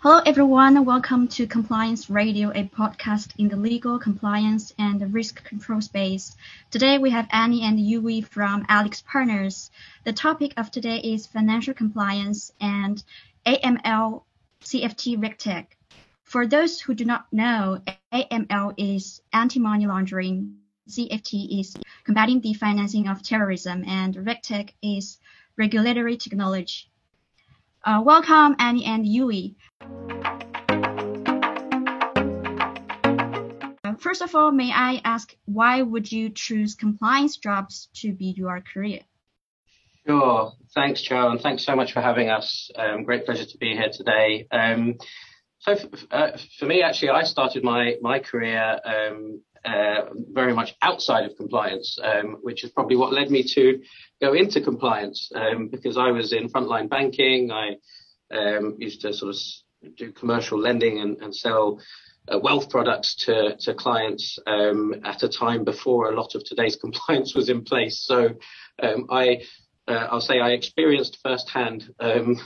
Hello, everyone. Welcome to Compliance Radio, a podcast in the legal, compliance, and risk control space. Today, we have Annie and Yui from AlixPartners. The topic of today is financial compliance and AML CFT RegTech. For those who do not know, AML is anti-money laundering, CFT is combating the financing of terrorism, and RegTech is regulatory technology. Uh, welcome, Annie and Yui. Uh, first of all, may I ask why would you choose compliance jobs to be your career? Sure. Thanks, Joe, and thanks so much for having us. Um, great pleasure to be here today. Um, so, uh, for me, actually, I started my my career um, uh, very much outside of compliance, um, which is probably what led me to go into compliance um, because I was in frontline banking. I um, used to sort of do commercial lending and, and sell uh, wealth products to, to clients um, at a time before a lot of today's compliance was in place. So um, I uh, I'll say I experienced firsthand um,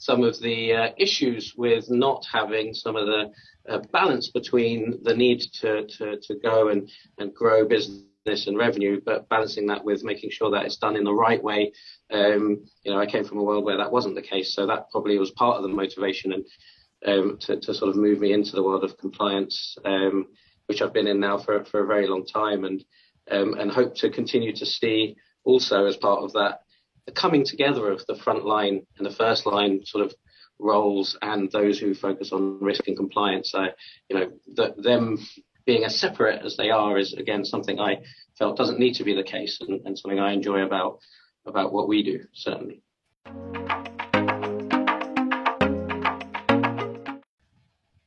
some of the uh, issues with not having some of the uh, balance between the need to, to, to go and, and grow business and revenue, but balancing that with making sure that it's done in the right way. Um, you know, I came from a world where that wasn't the case, so that probably was part of the motivation and um, to, to, sort of move me into the world of compliance, um, which I've been in now for, for a very long time, and um, and hope to continue to see also as part of that the coming together of the front line and the first line sort of roles and those who focus on risk and compliance. I, you know, the, them being as separate as they are is again something I felt doesn't need to be the case and, and something I enjoy about about what we do certainly.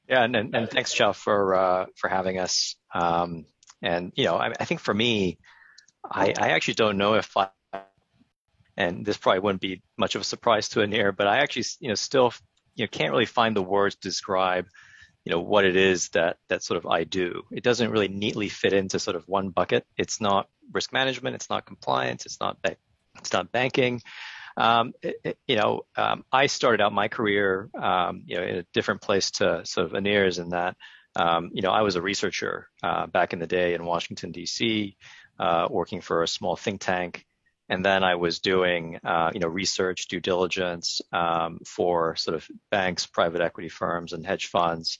Yeah, and, and, and thanks, Jeff, for uh, for having us. Um, and you know, I, I think for me, I, I actually don't know if I and this probably wouldn't be much of a surprise to Anir, but I actually, you know, still, you know, can't really find the words to describe, you know, what it is that that sort of I do. It doesn't really neatly fit into sort of one bucket. It's not risk management. It's not compliance. It's not it's not banking. Um, it, it, you know, um, I started out my career, um, you know, in a different place to sort of Anir's in that, um, you know, I was a researcher uh, back in the day in Washington D.C., uh, working for a small think tank and then I was doing, uh, you know, research, due diligence um, for sort of banks, private equity firms, and hedge funds.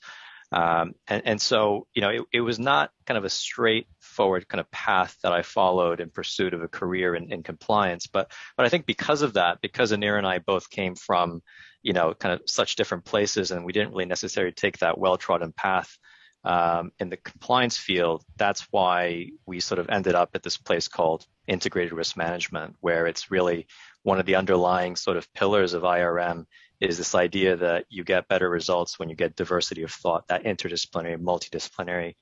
Um, and, and, so, you know, it, it, was not kind of a straightforward kind of path that I followed in pursuit of a career in, in compliance. But, but I think because of that, because Anir and I both came from, you know, kind of such different places, and we didn't really necessarily take that well-trodden path um, in the compliance field, that's why we sort of ended up at this place called integrated risk management, where it's really one of the underlying sort of pillars of IRM is this idea that you get better results when you get diversity of thought, that interdisciplinary, multidisciplinary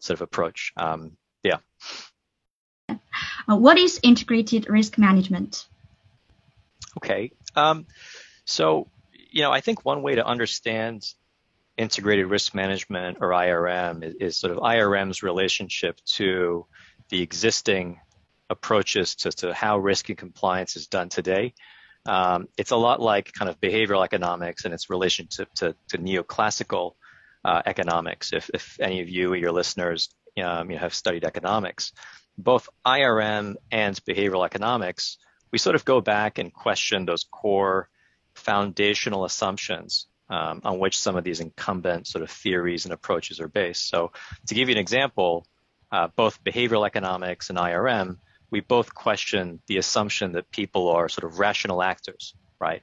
sort of approach. Um, yeah. Uh, what is integrated risk management? Okay. Um, so, you know, I think one way to understand integrated risk management or IRM is, is, sort of IRM's relationship to the existing approaches to, to how risk and compliance is done today. Um, it's a lot like kind of behavioral economics and its relationship to, to neoclassical uh, economics. If, if any of you or your listeners um, you know, have studied economics, both IRM and behavioral economics, we sort of go back and question those core foundational assumptions um, on which some of these incumbent sort of theories and approaches are based. So to give you an example, uh, both behavioral economics and IRM, we both question the assumption that people are sort of rational actors, right?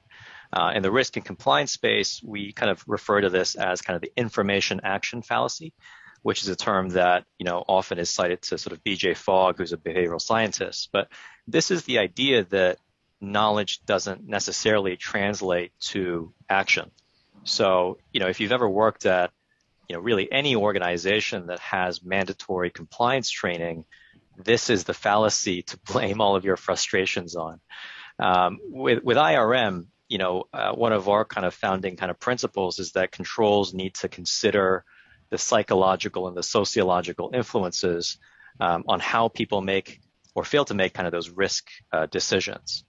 Uh, in the risk and compliance space, we kind of refer to this as kind of the information action fallacy, which is a term that you know often is cited to sort of B.J. Fogg, who's a behavioral scientist. But this is the idea that knowledge doesn't necessarily translate to action. So, you know, if you've ever worked at, you know, really any organization that has mandatory compliance training, this is the fallacy to blame all of your frustrations on. Um, with, with IRM, you know, uh, one of our kind of founding kind of principles is that controls need to consider the psychological and the sociological influences um, on how people make or fail to make kind of those risk uh, decisions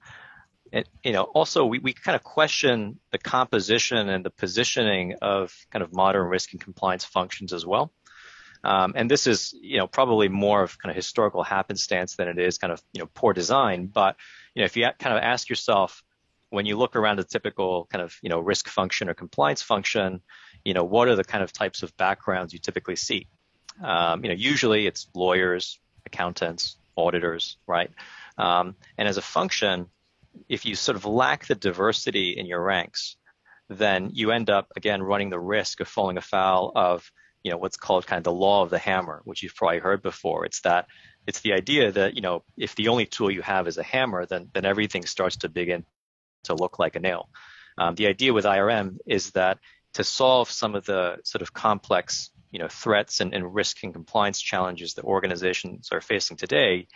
and, you know, also we, we kind of question the composition and the positioning of kind of modern risk and compliance functions as well. Um, and this is, you know, probably more of kind of historical happenstance than it is kind of, you know, poor design. But, you know, if you kind of ask yourself, when you look around a typical kind of, you know, risk function or compliance function, you know, what are the kind of types of backgrounds you typically see? Um, you know, usually it's lawyers, accountants, auditors, right? Um, and as a function, if you sort of lack the diversity in your ranks, then you end up again running the risk of falling afoul of you know what's called kind of the law of the hammer, which you've probably heard before. It's that it's the idea that you know if the only tool you have is a hammer, then then everything starts to begin to look like a nail. Um, the idea with IRM is that to solve some of the sort of complex you know threats and, and risk and compliance challenges that organizations are facing today,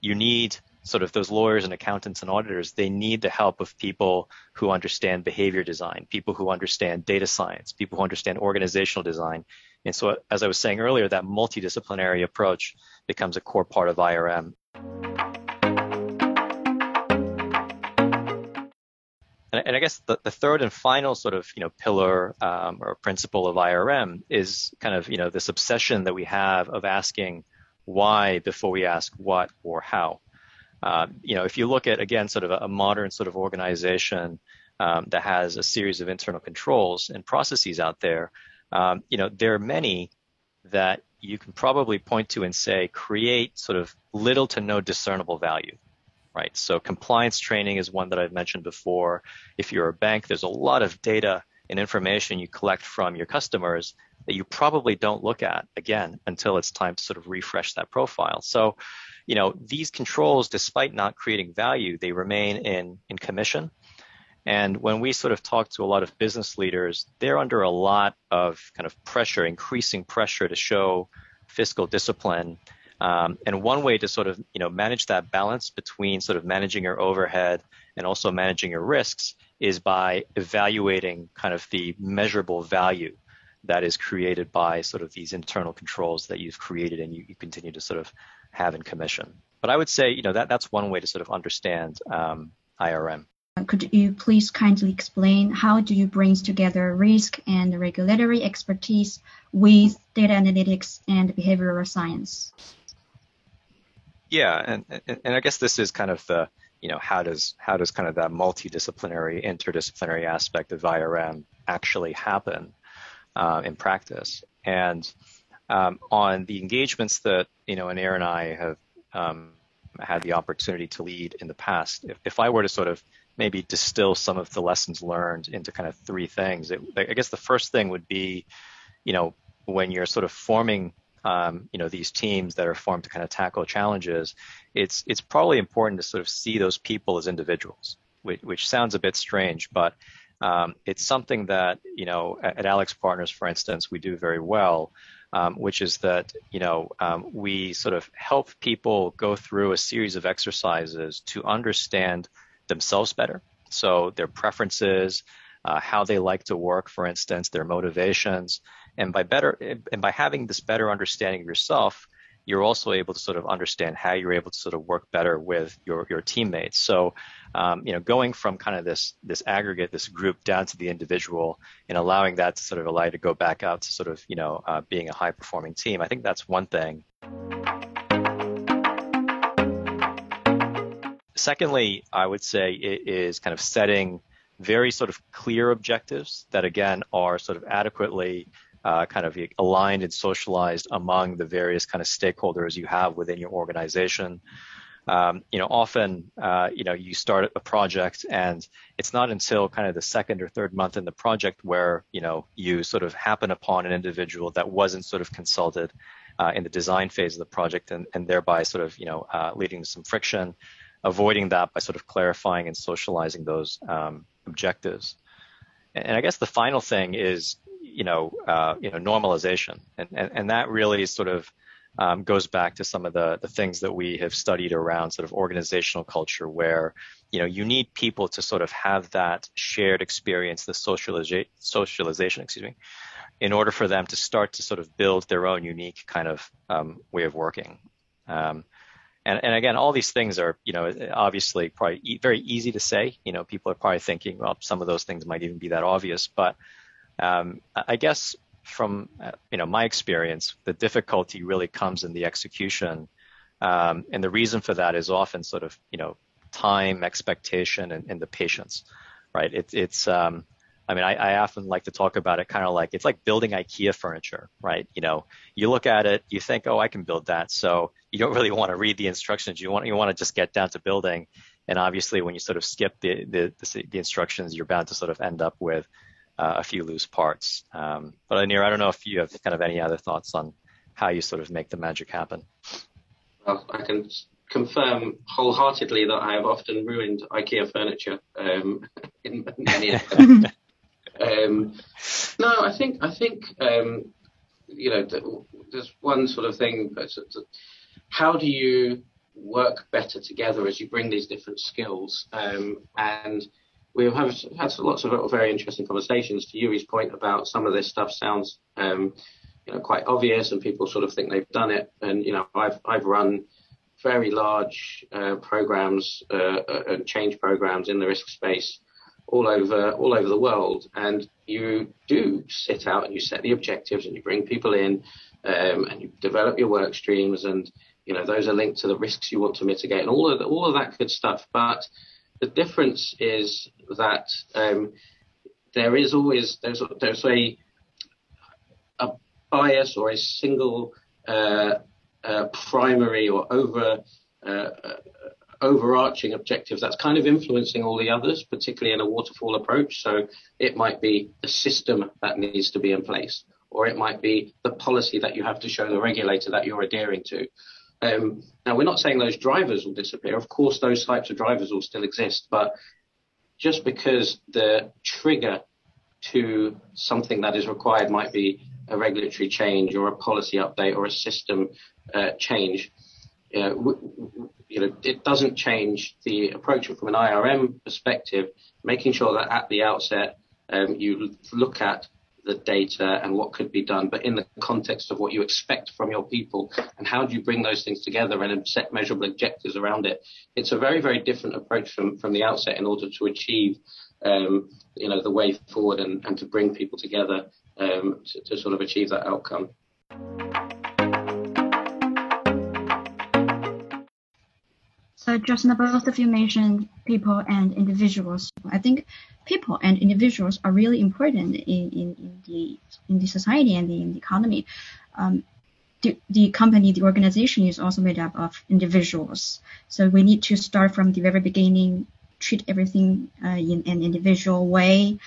you need sort of those lawyers and accountants and auditors, they need the help of people who understand behavior design, people who understand data science, people who understand organizational design. And so, as I was saying earlier, that multidisciplinary approach becomes a core part of IRM. And, I guess the, the, third and final sort of you know pillar um, or principle of IRM is kind of you know this obsession that we have of asking why before we ask what or how. Uh, you know, if you look at again sort of a, a modern sort of organization um, that has a series of internal controls and processes out there, um, you know, there are many that you can probably point to and say create sort of little to no discernible value. Right. So compliance training is one that I've mentioned before. If you're a bank, there's a lot of data and information you collect from your customers that you probably don't look at again until it's time to sort of refresh that profile. So you know, these controls, despite not creating value, they remain in, in commission. And when we sort of talk to a lot of business leaders, they're under a lot of kind of pressure, increasing pressure to show fiscal discipline. Um, and one way to sort of, you know, manage that balance between sort of managing your overhead and also managing your risks is by evaluating kind of the measurable value that is created by sort of these internal controls that you've created and you, you continue to sort of have in commission. But I would say, you know, that that's one way to sort of understand um, IRM. Could you please kindly explain how do you bring together risk and regulatory expertise with data analytics and behavioral science? Yeah, and, and, and I guess this is kind of the, you know, how does how does kind of that multidisciplinary, interdisciplinary aspect of IRM actually happen uh, in practice? And um, on the engagements that you know, and Aaron and I have um, had the opportunity to lead in the past. If, if I were to sort of maybe distill some of the lessons learned into kind of three things, it, I guess the first thing would be, you know, when you're sort of forming, um, you know, these teams that are formed to kind of tackle challenges, it's it's probably important to sort of see those people as individuals, which, which sounds a bit strange, but um, it's something that you know at, at AlixPartners, for instance, we do very well um, which is that you know um, we sort of help people go through a series of exercises to understand themselves better. So their preferences, uh, how they like to work, for instance, their motivations, and by better and by having this better understanding of yourself, you're also able to sort of understand how you're able to sort of work better with your your teammates. So, um, you know, going from kind of this this aggregate, this group down to the individual, and allowing that to sort of allow you to go back out to sort of you know uh, being a high performing team. I think that's one thing. Secondly, I would say it is kind of setting very sort of clear objectives that again are sort of adequately uh, kind of aligned and socialized among the various kind of stakeholders you have within your organization. Um, you know, often, uh, you know, you start a project and it's not until kind of the second or third month in the project where, you know, you sort of happen upon an individual that wasn't sort of consulted uh, in the design phase of the project and, and thereby sort of, you know, uh, leading to some friction, avoiding that by sort of clarifying and socializing those um, objectives. And I guess the final thing is you know, uh, you know, normalization, and, and and that really sort of um, goes back to some of the the things that we have studied around sort of organizational culture, where you know you need people to sort of have that shared experience, the socialization, socialization, excuse me, in order for them to start to sort of build their own unique kind of um, way of working. Um, and, and again, all these things are, you know, obviously probably e- very easy to say. You know, people are probably thinking, well, some of those things might even be that obvious. But um, I guess from, uh, you know, my experience, the difficulty really comes in the execution. Um, and the reason for that is often sort of, you know, time, expectation, and, and the patience, right? It, it's, um, I mean, I, I, often like to talk about it kind of like it's like building IKEA furniture, right? You know, you look at it, you think, oh, I can build that. So you don't really want to read the instructions. You want you want to just get down to building. And obviously, when you sort of skip the the, the, the instructions, you're bound to sort of end up with uh, a few loose parts. Um, but Anir, I don't know if you have kind of any other thoughts on how you sort of make the magic happen. Well, I can confirm wholeheartedly that I have often ruined IKEA furniture um, in many. Um, no, I think I think um, you know there's one sort of thing. How do you work better together as you bring these different skills? Um, and we've had, had lots of very interesting conversations. To Yuri's point about some of this stuff sounds um, you know quite obvious, and people sort of think they've done it. And you know I've I've run very large uh, programs uh, uh and change programs in the risk space all over all over the world, and you do sit out and you set the objectives and you bring people in um, and you develop your work streams and you know those are linked to the risks you want to mitigate and all of the, all of that good stuff. But the difference is that um, there is always there's there's a a bias or a single uh, uh, primary or over uh, overarching objectives that's kind of influencing all the others, particularly in a waterfall approach. So it might be the system that needs to be in place, or it might be the policy that you have to show the regulator that you're adhering to. Um, now, we're not saying those drivers will disappear. Of course, those types of drivers will still exist, but just because the trigger to something that is required might be a regulatory change or a policy update or a system uh, change, w- you know, it doesn't change the approach. From an IRM perspective, making sure that at the outset um, you look at the data and what could be done, but in the context of what you expect from your people and how do you bring those things together and set measurable objectives around it. It's a very, very different approach from, from the outset in order to achieve, um, you know, the way forward and, and to bring people together um, to, to sort of achieve that outcome. So just now both of you mentioned people and individuals. I think people and individuals are really important in, in, in the in the society and the, in the economy. Um, the, the company, the organization is also made up of individuals. So we need to start from the very beginning, treat everything uh, in an individual way,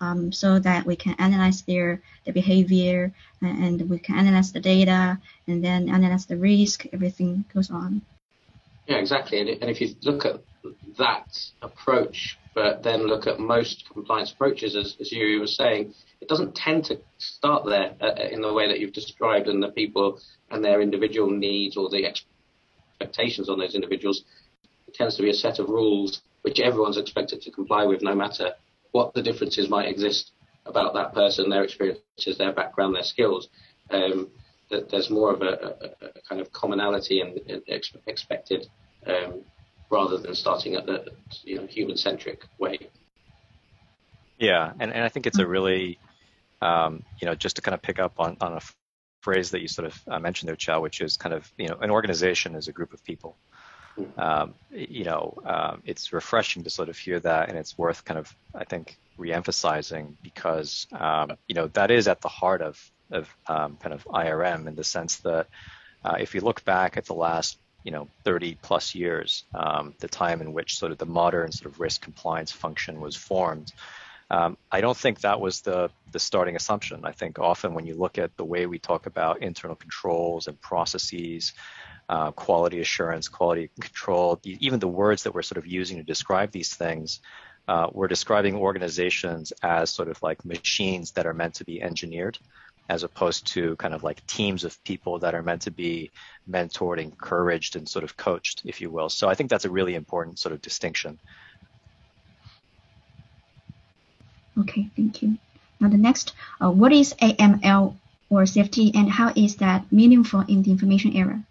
um, so that we can analyze their, their behavior and we can analyze the data and then analyze the risk. Everything goes on. Yeah, exactly. And, and if you look at that approach, but then look at most compliance approaches, as, as you were saying, it doesn't tend to start there uh, uh, in the way that you've described and the people and their individual needs or the expectations on those individuals. It tends to be a set of rules which everyone's expected to comply with, no matter what the differences might exist about that person, their experiences, their background, their skills. Um, that there's more of a, a, a kind of commonality and, and expected um, rather than starting at the you know human centric way. Yeah, and, and I think it's a really um, you know just to kind of pick up on on a phrase that you sort of uh, mentioned there, Chow, which is kind of you know an organization is a group of people. Hmm. Um, you know, um, it's refreshing to sort of hear that, and it's worth kind of I think reemphasizing because um, you know that is at the heart of of um, kind of IRM in the sense that uh, if you look back at the last you know 30 plus years, um, the time in which sort of the modern sort of risk compliance function was formed. Um, I don't think that was the the starting assumption. I think often when you look at the way we talk about internal controls and processes, uh, quality assurance, quality control, even the words that we're sort of using to describe these things, uh, we're describing organizations as sort of like machines that are meant to be engineered as opposed to kind of like teams of people that are meant to be mentored, encouraged, and sort of coached, if you will. So I think that's a really important sort of distinction. Okay, thank you. Now the next, uh, what is AML or CFT and how is that meaningful in the information era?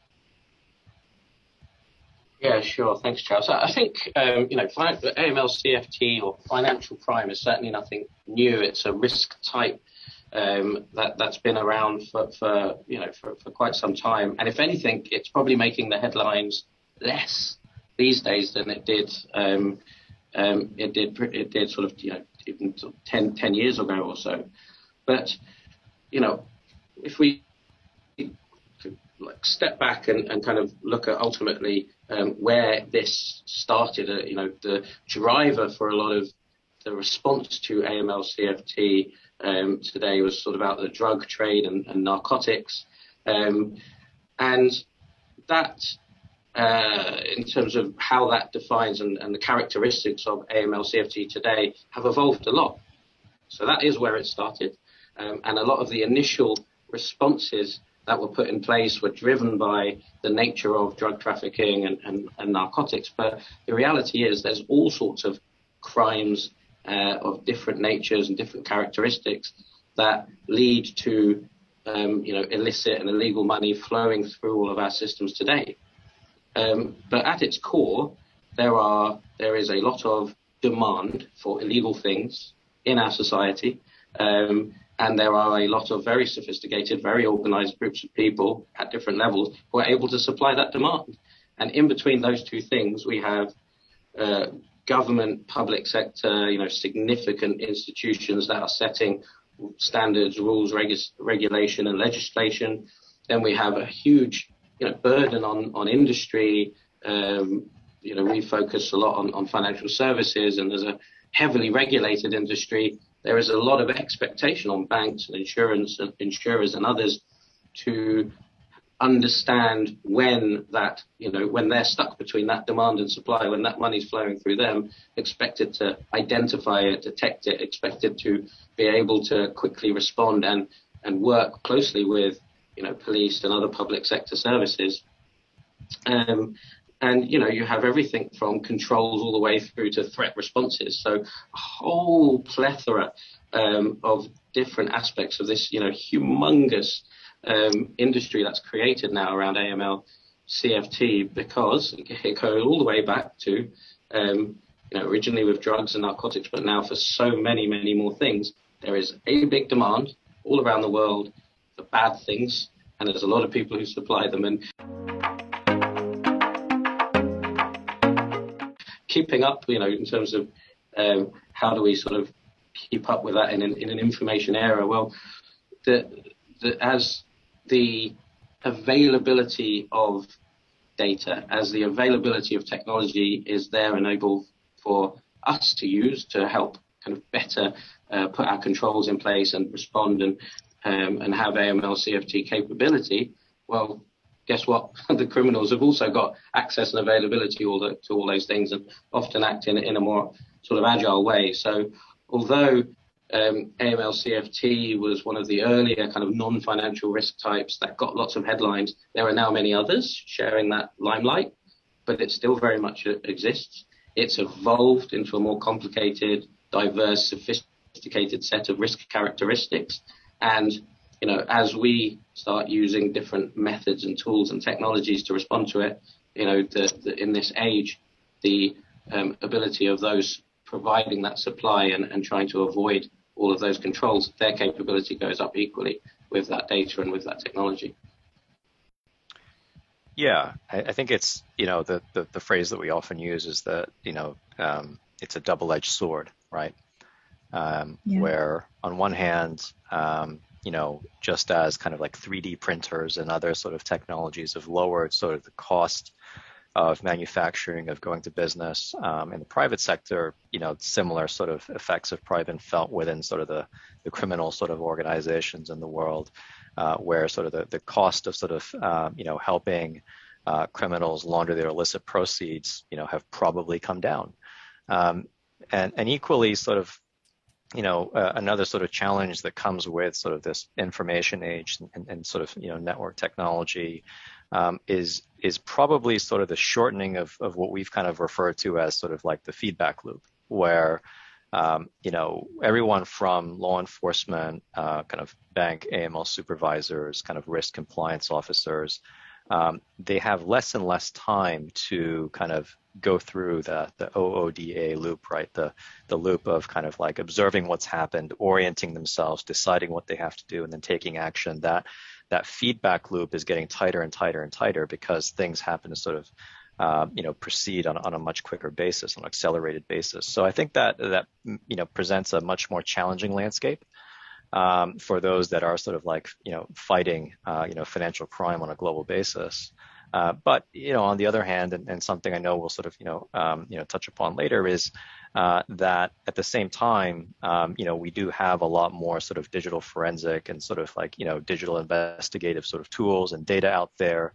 Yeah, sure. Thanks, Charles. I think um, you know AML CFT or financial crime is certainly nothing new. It's a risk type um, that that's been around for, for you know for, for quite some time. And if anything, it's probably making the headlines less these days than it did um, um, it did it did sort of you know even 10, 10 years ago or so. But you know, if we like step back and, and kind of look at ultimately um, where this started, uh, you know, the driver for a lot of the response to AML CFT um, today was sort of about the drug trade and, and narcotics. Um, and that, uh, in terms of how that defines and, and the characteristics of AML CFT today, have evolved a lot. So that is where it started. Um, and a lot of the initial responses that were put in place were driven by the nature of drug trafficking and, and, and narcotics. But the reality is there's all sorts of crimes uh, of different natures and different characteristics that lead to um, you know illicit and illegal money flowing through all of our systems today. Um, but at its core, there are there is a lot of demand for illegal things in our society. Um, and there are a lot of very sophisticated, very organized groups of people at different levels who are able to supply that demand. And in between those two things, we have uh, government, public sector, you know, significant institutions that are setting standards, rules, regu- regulation, and legislation. Then we have a huge, you know, burden on on industry. Um, you know, we focus a lot on, on financial services, and there's a heavily regulated industry there is a lot of expectation on banks and insurance and insurers and others to understand when that, you know, when they're stuck between that demand and supply, when that money's flowing through them, expected to identify it, detect it, expected to be able to quickly respond and, and work closely with, you know, police and other public sector services. Um, and you know you have everything from controls all the way through to threat responses. So a whole plethora um, of different aspects of this you know humongous um, industry that's created now around AML CFT because it goes all the way back to um, you know originally with drugs and narcotics, but now for so many many more things. There is a big demand all around the world for bad things, and there's a lot of people who supply them and keeping up, you know, in terms of um, how do we sort of keep up with that in an, in an information era? Well, the, the, as the availability of data, as the availability of technology is there enabled for us to use to help kind of better uh, put our controls in place and respond and um, and have AML CFT capability, well, guess what? the criminals have also got access and availability all the, to all those things and often act in, in a more sort of agile way. So although um, AML CFT was one of the earlier kind of non-financial risk types that got lots of headlines, there are now many others sharing that limelight, but it still very much exists. It's evolved into a more complicated, diverse, sophisticated set of risk characteristics. And you know, as we start using different methods and tools and technologies to respond to it, you know, the, the, in this age, the um, ability of those providing that supply and, and trying to avoid all of those controls, their capability goes up equally with that data and with that technology. Yeah, I, I think it's you know the, the, the phrase that we often use is that you know um, it's a double-edged sword, right? Um, yeah. Where on one hand, um, you know, just as kind of like 3D printers and other sort of technologies have lowered sort of the cost of manufacturing, of going to business. Um, in the private sector, you know, similar sort of effects have probably been felt within sort of the, the criminal sort of organizations in the world, uh, where sort of the, the cost of sort of, um, you know, helping uh, criminals launder their illicit proceeds, you know, have probably come down. Um, and, and equally sort of you know, uh, another sort of challenge that comes with sort of this information age and, and sort of, you know, network technology um, is is probably sort of the shortening of, of what we've kind of referred to as sort of like the feedback loop, where, um, you know, everyone from law enforcement, uh, kind of bank AML supervisors, kind of risk compliance officers, um, they have less and less time to kind of go through the the OODA loop, right? The the loop of kind of like observing what's happened, orienting themselves, deciding what they have to do, and then taking action. That that feedback loop is getting tighter and tighter and tighter because things happen to sort of uh, you know proceed on, on a much quicker basis, on an accelerated basis. So I think that that you know presents a much more challenging landscape um, for those that are sort of like you know fighting uh, you know financial crime on a global basis. Uh, but you know, on the other hand, and, and, something I know we'll sort of you know um, you know touch upon later is uh, that at the same time, um, you know, we do have a lot more sort of digital forensic and sort of like you know digital investigative sort of tools and data out there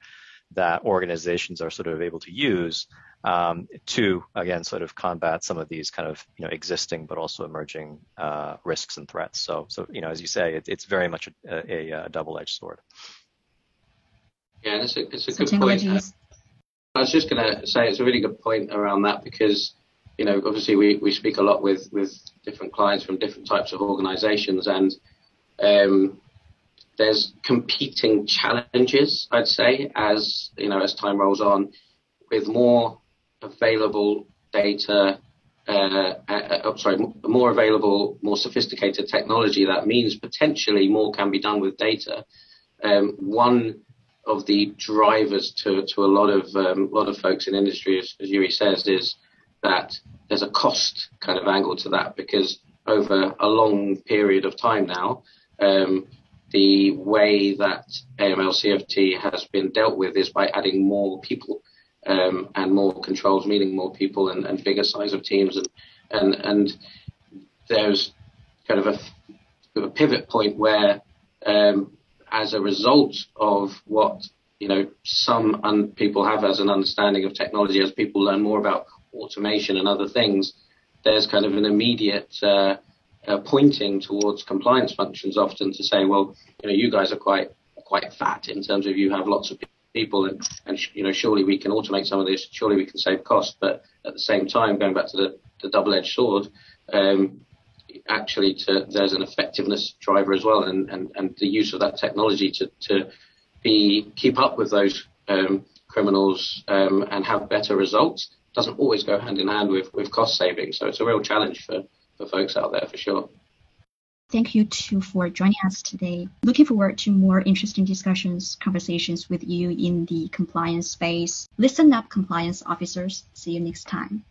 that organizations are sort of able to use um, to again sort of combat some of these kind of you know existing but also emerging uh, risks and threats. So so you know as you say, it, it's very much a, a, a double-edged sword. Yeah, it's a, it's a good point. I was just going to say it's a really good point around that because, you know, obviously we, we speak a lot with, with different clients from different types of organizations and um, there's competing challenges, I'd say, as, you know, as time rolls on with more available data, uh, uh, oh, sorry, more available, more sophisticated technology. That means potentially more can be done with data. Um, one of the drivers to, to a lot of um, lot of folks in industry, as, as Yuri says, is that there's a cost kind of angle to that because over a long period of time now, um, the way that AML CFT has been dealt with is by adding more people um, and more controls, meaning more people and, and bigger size of teams, and and and there's kind of a, a pivot point where um, as a result of what you know some un- people have as an understanding of technology, as people learn more about automation and other things, there's kind of an immediate uh, uh, pointing towards compliance functions often to say, well, you know, you guys are quite quite fat in terms of you have lots of people and, and you know surely we can automate some of this, surely we can save cost, but at the same time, going back to the, the double-edged sword, um, actually to, there's an effectiveness driver as well, and, and, and the use of that technology to, to be keep up with those um, criminals um, and have better results doesn't always go hand in hand with, with cost savings. So it's a real challenge for, for folks out there for sure. Thank you too for joining us today. Looking forward to more interesting discussions, conversations with you in the compliance space. Listen up, compliance officers. See you next time.